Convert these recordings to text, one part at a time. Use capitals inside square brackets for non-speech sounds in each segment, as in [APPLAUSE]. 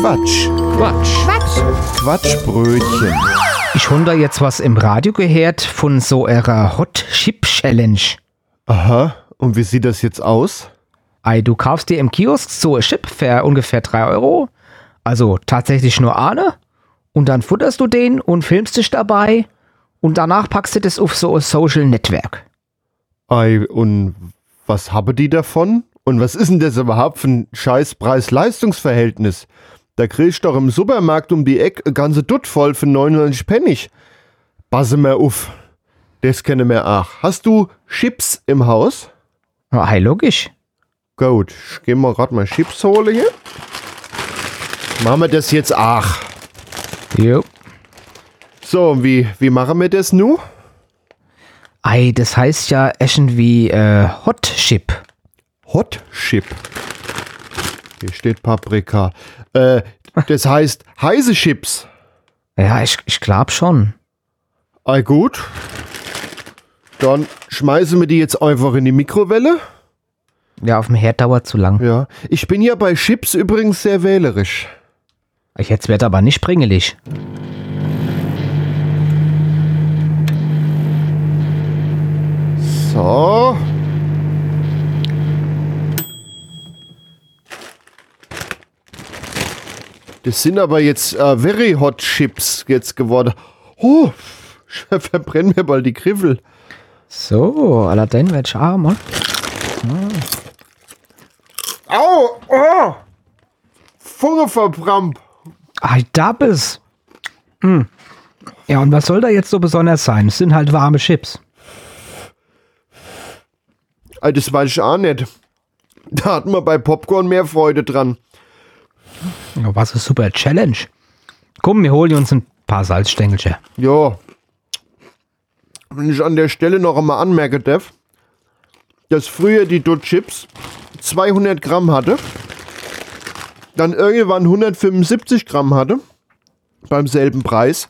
Quatsch. Quatsch. Quatsch. Quatschbrötchen. Ich habe da jetzt was im Radio gehört von so einer Hot Chip Challenge. Aha. Und wie sieht das jetzt aus? Ei, du kaufst dir im Kiosk so ein Chip für ungefähr 3 Euro. Also tatsächlich nur eine. Und dann futterst du den und filmst dich dabei. Und danach packst du das auf so ein Social Network. Ei, und was habe die davon? Und was ist denn das überhaupt für ein scheiß Preis-Leistungs-Verhältnis? Da kriegst du doch im Supermarkt um die Ecke eine ganze Dutt voll für 99 Pfennig. Passe mir auf. Das kenne mir auch. Hast du Chips im Haus? Ja, hey, logisch. Gut, ich geh mal grad mal Chips holen hier. Machen wir das jetzt auch. Jo. So, und wie, wie machen wir das nu? Ei, das heißt ja irgendwie äh, Hot Chip. Hot Chip. Hier steht Paprika. Äh, das heißt heiße Chips. Ja, ich, ich glaub schon. Ei gut. Dann schmeißen wir die jetzt einfach in die Mikrowelle. Ja, auf dem Herd dauert zu lang. Ja. Ich bin ja bei Chips übrigens sehr wählerisch. Ich jetzt wird aber nicht pringelig. So. Das sind aber jetzt äh, very hot Chips jetzt geworden. Oh, [LAUGHS] verbrennen mir bald die Griffel. So, allerdings wird auch mal. Au! Oh! Funge verbrannt. Ei, da bist. Hm. Ja, und was soll da jetzt so besonders sein? Es sind halt warme Chips. Das weiß ich auch nicht. Da hatten wir bei Popcorn mehr Freude dran. Was eine super Challenge. Komm, wir holen uns ein paar Salzstängelchen. Ja. Wenn ich an der Stelle noch einmal anmerken darf, dass früher die Dot Chips 200 Gramm hatte, dann irgendwann 175 Gramm hatte, beim selben Preis,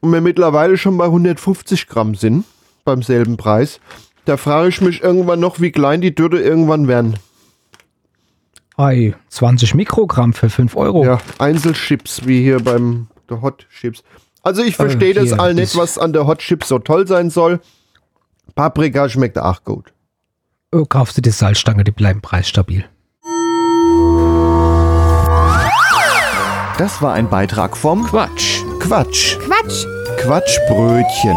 und wir mittlerweile schon bei 150 Gramm sind, beim selben Preis. Da frage ich mich irgendwann noch, wie klein die Dürre irgendwann werden. Ei, 20 Mikrogramm für 5 Euro. Ja, Einzelchips, wie hier beim der Hot Chips. Also ich verstehe das hier, all nicht, das- was an der Hot Chips so toll sein soll. Paprika schmeckt auch gut. Oh, kaufst du die Salzstange, die bleiben preisstabil. Das war ein Beitrag vom Quatsch. Quatsch. Quatsch. Quatschbrötchen.